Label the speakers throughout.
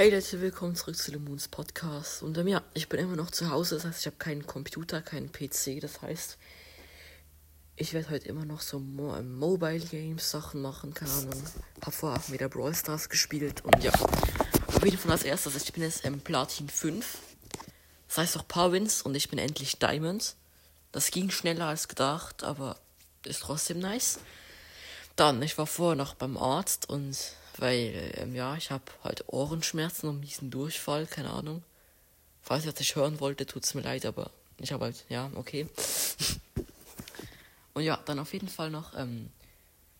Speaker 1: Hey Leute, willkommen zurück zu Lemons Podcast. Und ähm, ja, ich bin immer noch zu Hause, das heißt, ich habe keinen Computer, keinen PC. Das heißt, ich werde heute immer noch so Mo ähm, Mobile Games Sachen machen, keine Ahnung. Hab vorher wieder Brawl Stars gespielt und ja. Auf jeden Fall als erstes, ich bin jetzt ähm, Platin 5. Das heißt auch paar Wins und ich bin endlich Diamond. Das ging schneller als gedacht, aber ist trotzdem nice. Dann, ich war vorher noch beim Arzt und weil, ähm, ja, ich habe halt Ohrenschmerzen und miesen Durchfall, keine Ahnung. Falls ihr das nicht hören wollte, tut's mir leid, aber ich habe halt, ja, okay. und ja, dann auf jeden Fall noch, ähm,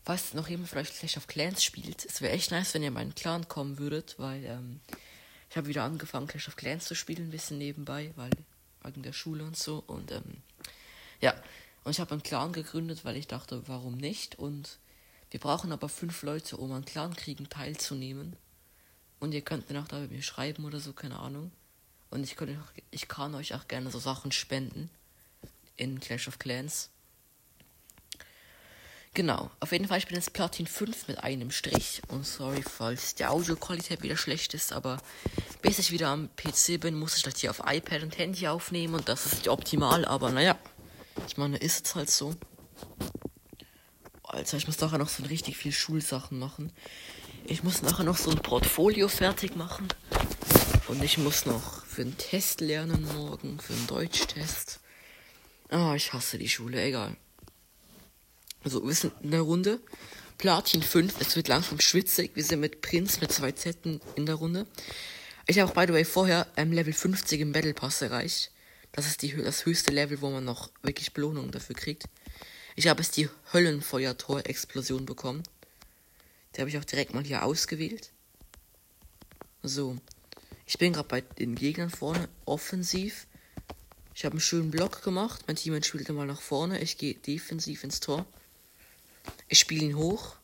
Speaker 1: falls noch jemand vielleicht Clash of Clans spielt, es wäre echt nice, wenn ihr in meinen Clan kommen würdet, weil, ähm, ich habe wieder angefangen, Clash of Clans zu spielen, ein bisschen nebenbei, weil, wegen der Schule und so, und, ähm, ja. Und ich habe einen Clan gegründet, weil ich dachte, warum nicht, und wir brauchen aber fünf Leute, um an Clankriegen teilzunehmen. Und ihr könnt mir auch da mit mir schreiben oder so, keine Ahnung. Und ich, könnt, ich kann euch auch gerne so Sachen spenden. In Clash of Clans. Genau, auf jeden Fall, ich bin jetzt Platin 5 mit einem Strich. Und sorry, falls die Audioqualität wieder schlecht ist, aber bis ich wieder am PC bin, muss ich das hier auf iPad und Handy aufnehmen und das ist nicht optimal, aber naja. Ich meine, ist es halt so. Alter, ich muss nachher noch so richtig viel Schulsachen machen. Ich muss nachher noch so ein Portfolio fertig machen. Und ich muss noch für einen Test lernen morgen, für einen Deutschtest. Ah, ich hasse die Schule, egal. Also, wir sind in der Runde. Platin 5, es wird langsam schwitzig. Wir sind mit Prinz mit zwei Zetten in der Runde. Ich habe auch, by the way, vorher ähm, Level 50 im Battle Pass erreicht. Das ist die, das höchste Level, wo man noch wirklich Belohnung dafür kriegt. Ich habe jetzt die Höllenfeuertor-Explosion bekommen. Die habe ich auch direkt mal hier ausgewählt. So. Ich bin gerade bei den Gegnern vorne offensiv. Ich habe einen schönen Block gemacht. Mein Team spielte mal nach vorne. Ich gehe defensiv ins Tor. Ich spiele ihn hoch.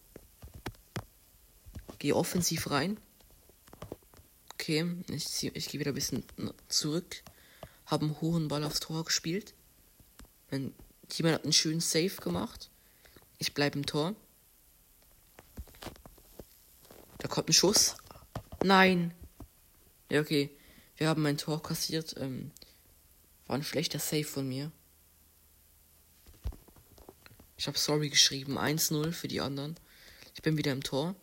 Speaker 1: Gehe offensiv rein. Okay, ich, ich gehe wieder ein bisschen zurück. Habe einen hohen Ball aufs Tor gespielt. Mein Jemand hat einen schönen Save gemacht. Ich bleibe im Tor. Da kommt ein Schuss. Nein. Ja, okay. Wir haben ein Tor kassiert. Ähm, war ein schlechter Save von mir. Ich habe sorry geschrieben. 1-0 für die anderen. Ich bin wieder im Tor.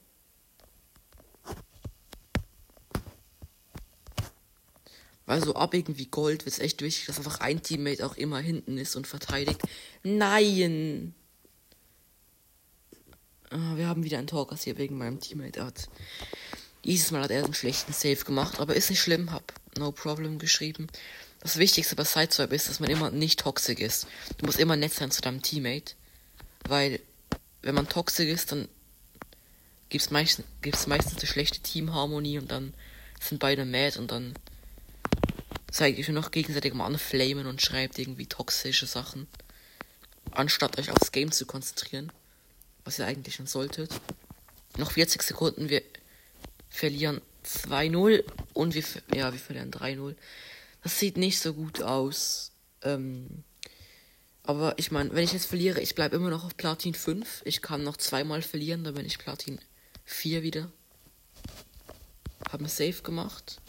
Speaker 1: Weil so ab irgendwie Gold wird es echt wichtig, dass einfach ein Teammate auch immer hinten ist und verteidigt. Nein! Ah, wir haben wieder ein Tor kassiert wegen meinem Teammate. Hat. Dieses Mal hat er einen schlechten Save gemacht, aber ist nicht schlimm, hab no problem geschrieben. Das Wichtigste bei Sideswipe ist, dass man immer nicht toxisch ist. Du musst immer nett sein zu deinem Teammate. Weil, wenn man toxisch ist, dann gibt's meistens, gibt's meistens eine schlechte Teamharmonie und dann sind beide mad und dann zeigt euch noch gegenseitig mal anflamen und schreibt irgendwie toxische Sachen. Anstatt euch aufs Game zu konzentrieren. Was ihr eigentlich schon solltet. Noch 40 Sekunden, wir verlieren 2-0 und wir, ja, wir verlieren 3-0. Das sieht nicht so gut aus. Ähm, aber ich meine, wenn ich jetzt verliere, ich bleibe immer noch auf Platin 5. Ich kann noch zweimal verlieren, dann bin ich Platin 4 wieder. Haben Safe gemacht.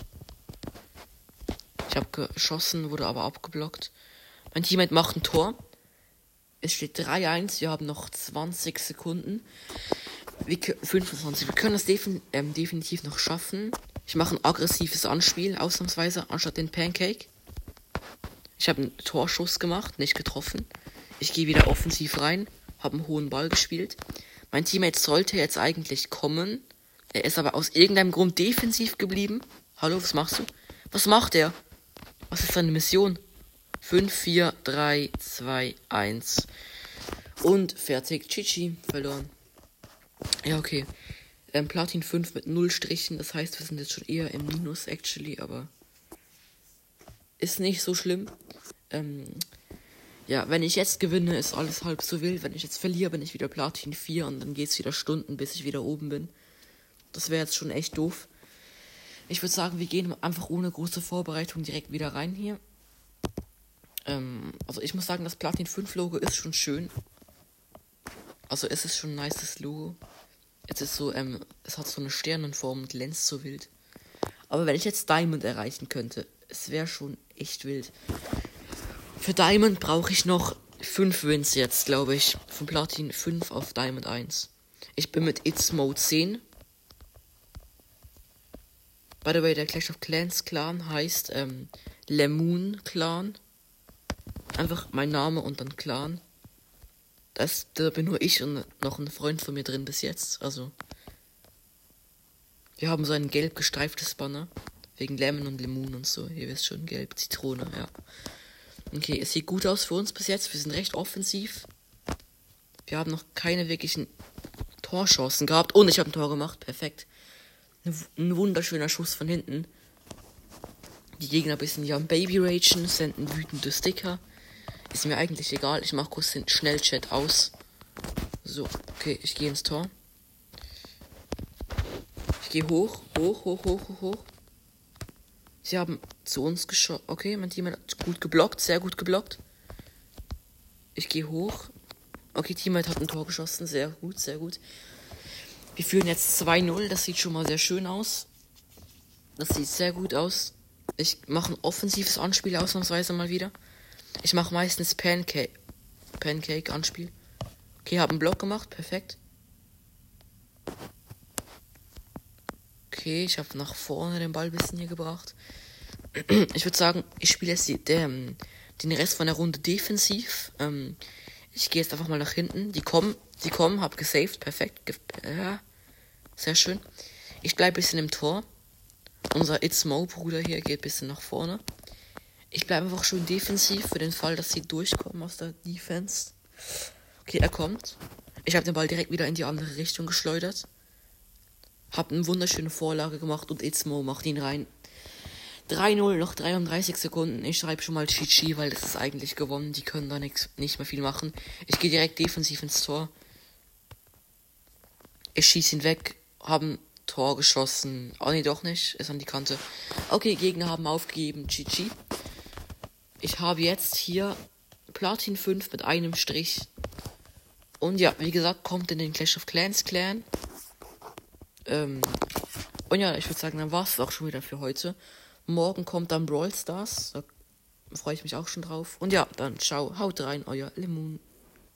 Speaker 1: Ich habe geschossen, wurde aber abgeblockt. Mein Teammate macht ein Tor. Es steht 3-1. Wir haben noch 20 Sekunden. Wir, 25. Wir können das defin ähm, definitiv noch schaffen. Ich mache ein aggressives Anspiel, ausnahmsweise, anstatt den Pancake. Ich habe einen Torschuss gemacht, nicht getroffen. Ich gehe wieder offensiv rein, habe einen hohen Ball gespielt. Mein Teammate sollte jetzt eigentlich kommen. Er ist aber aus irgendeinem Grund defensiv geblieben. Hallo, was machst du? Was macht er? Was ist seine Mission? 5, 4, 3, 2, 1. Und fertig. Chichi. Verloren. Ja, okay. Ähm, Platin 5 mit 0 Strichen. Das heißt, wir sind jetzt schon eher im Minus, actually. Aber ist nicht so schlimm. Ähm, ja, wenn ich jetzt gewinne, ist alles halb so wild. Wenn ich jetzt verliere, bin ich wieder Platin 4 und dann geht es wieder Stunden, bis ich wieder oben bin. Das wäre jetzt schon echt doof. Ich würde sagen, wir gehen einfach ohne große Vorbereitung direkt wieder rein hier. Ähm, also ich muss sagen, das Platin 5 Logo ist schon schön. Also es ist schon ein nices Logo. Es ist so, ähm, es hat so eine Sternenform und glänzt so wild. Aber wenn ich jetzt Diamond erreichen könnte, es wäre schon echt wild. Für Diamond brauche ich noch 5 Wins jetzt, glaube ich. Von Platin 5 auf Diamond 1. Ich bin mit It's Mode 10. By the way, der Clash of Clans Clan heißt ähm, Lemon Clan. Einfach mein Name und dann Clan. Das, da bin nur ich und noch ein Freund von mir drin bis jetzt. Also. Wir haben so ein gelb gestreiftes Banner. Wegen Lemon und Lemon und so. Ihr wisst schon, gelb, Zitrone, ja. Okay, es sieht gut aus für uns bis jetzt. Wir sind recht offensiv. Wir haben noch keine wirklichen Torchancen gehabt. Und ich habe ein Tor gemacht. Perfekt. Ein wunderschöner Schuss von hinten. Die Gegner bisschen hier am Baby ragen, senden wütende Sticker. Ist mir eigentlich egal. Ich mache kurz den Schnellchat aus. So, okay, ich gehe ins Tor. Ich gehe hoch, hoch, hoch, hoch, hoch, hoch. Sie haben zu uns geschossen. Okay, mein Team hat gut geblockt, sehr gut geblockt. Ich gehe hoch. Okay, Teammate hat ein Tor geschossen, sehr gut, sehr gut. Wir führen jetzt 2-0, das sieht schon mal sehr schön aus. Das sieht sehr gut aus. Ich mache ein offensives Anspiel ausnahmsweise mal wieder. Ich mache meistens Pancake. Pancake Anspiel. Okay, habe einen Block gemacht, perfekt. Okay, ich habe nach vorne den Ball ein bisschen hier gebracht. Ich würde sagen, ich spiele jetzt die, der, den Rest von der Runde defensiv. Ähm, ich gehe jetzt einfach mal nach hinten. Die kommen, die kommen, hab gesaved, perfekt. Ja, sehr schön. Ich bleibe ein bisschen im Tor. Unser It's Mo Bruder hier geht ein bisschen nach vorne. Ich bleibe einfach schön defensiv für den Fall, dass sie durchkommen aus der Defense. Okay, er kommt. Ich habe den Ball direkt wieder in die andere Richtung geschleudert. Hab eine wunderschöne Vorlage gemacht und It's Mo macht ihn rein. 3-0, noch 33 Sekunden. Ich schreibe schon mal GG, weil das ist eigentlich gewonnen. Die können da nix, nicht mehr viel machen. Ich gehe direkt defensiv ins Tor. Ich schieße ihn weg. Haben Tor geschossen. Oh nee, doch nicht. Ist an die Kante. Okay, Gegner haben aufgegeben. GG. Ich habe jetzt hier Platin 5 mit einem Strich. Und ja, wie gesagt, kommt in den Clash of Clans Clan. Ähm, und ja, ich würde sagen, dann war es auch schon wieder für heute. Morgen kommt dann Brawl Stars. Da freue ich mich auch schon drauf. Und ja, dann ciao, haut rein, euer Lemon.